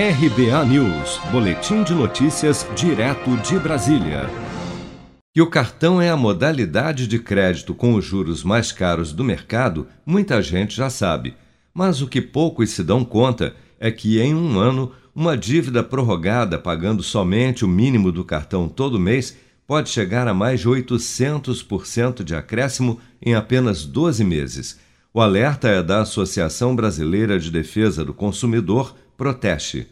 RBA News, Boletim de Notícias, direto de Brasília. Que o cartão é a modalidade de crédito com os juros mais caros do mercado, muita gente já sabe. Mas o que poucos se dão conta é que, em um ano, uma dívida prorrogada pagando somente o mínimo do cartão todo mês pode chegar a mais de 800% de acréscimo em apenas 12 meses. O alerta é da Associação Brasileira de Defesa do Consumidor, Proteste.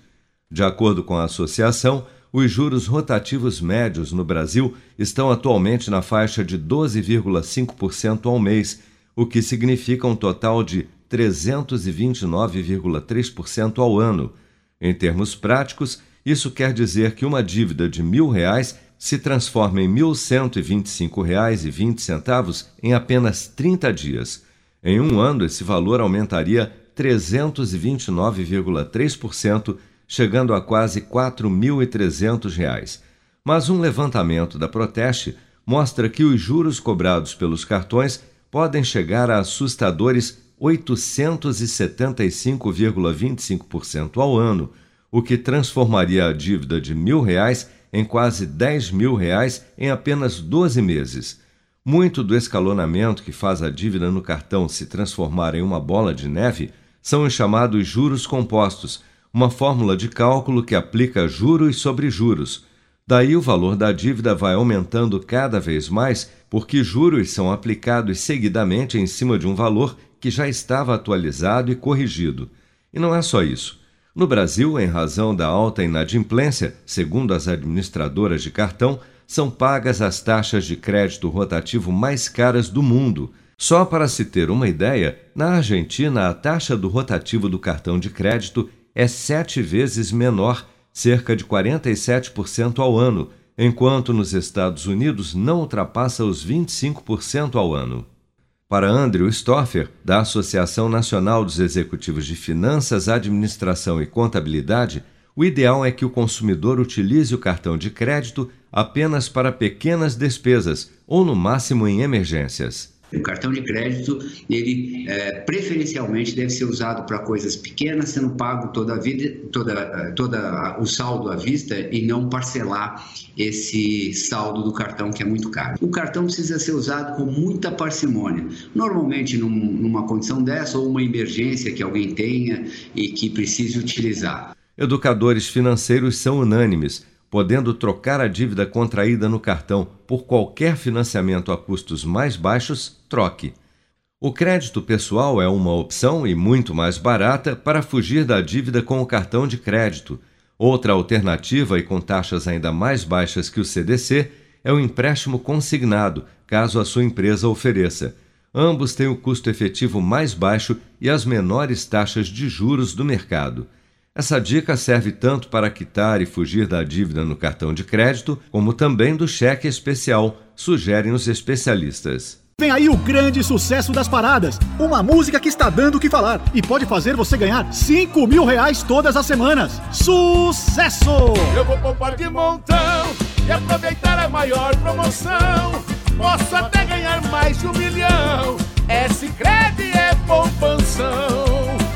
De acordo com a associação, os juros rotativos médios no Brasil estão atualmente na faixa de 12,5% ao mês, o que significa um total de 329,3% ao ano. Em termos práticos, isso quer dizer que uma dívida de mil reais se transforma em R$ 1.125,20 em apenas 30 dias. Em um ano, esse valor aumentaria 329,3%, chegando a quase R$ 4.300. Mas um levantamento da Proteste mostra que os juros cobrados pelos cartões podem chegar a assustadores 875,25% ao ano, o que transformaria a dívida de mil reais em quase 10 mil reais em apenas 12 meses. Muito do escalonamento que faz a dívida no cartão se transformar em uma bola de neve são os chamados juros compostos, uma fórmula de cálculo que aplica juros sobre juros. Daí o valor da dívida vai aumentando cada vez mais, porque juros são aplicados seguidamente em cima de um valor que já estava atualizado e corrigido. E não é só isso. No Brasil, em razão da alta inadimplência, segundo as administradoras de cartão, são pagas as taxas de crédito rotativo mais caras do mundo. Só para se ter uma ideia, na Argentina a taxa do rotativo do cartão de crédito é sete vezes menor, cerca de 47% ao ano, enquanto nos Estados Unidos não ultrapassa os 25% ao ano. Para Andrew Stoffer, da Associação Nacional dos Executivos de Finanças, Administração e Contabilidade, o ideal é que o consumidor utilize o cartão de crédito apenas para pequenas despesas ou, no máximo, em emergências. O cartão de crédito, ele é, preferencialmente deve ser usado para coisas pequenas, sendo pago toda a vida, toda, toda o saldo à vista e não parcelar esse saldo do cartão que é muito caro. O cartão precisa ser usado com muita parcimônia. Normalmente, num, numa condição dessa ou uma emergência que alguém tenha e que precise utilizar. Educadores financeiros são unânimes podendo trocar a dívida contraída no cartão por qualquer financiamento a custos mais baixos, troque. O crédito pessoal é uma opção e muito mais barata para fugir da dívida com o cartão de crédito. Outra alternativa e com taxas ainda mais baixas que o CDC é o empréstimo consignado, caso a sua empresa ofereça. Ambos têm o custo efetivo mais baixo e as menores taxas de juros do mercado. Essa dica serve tanto para quitar e fugir da dívida no cartão de crédito, como também do cheque especial, sugerem os especialistas. Vem aí o grande sucesso das paradas. Uma música que está dando o que falar e pode fazer você ganhar 5 mil reais todas as semanas. Sucesso! Eu vou poupar de montão e aproveitar a maior promoção. Posso até ganhar mais de um milhão. É Sicredi.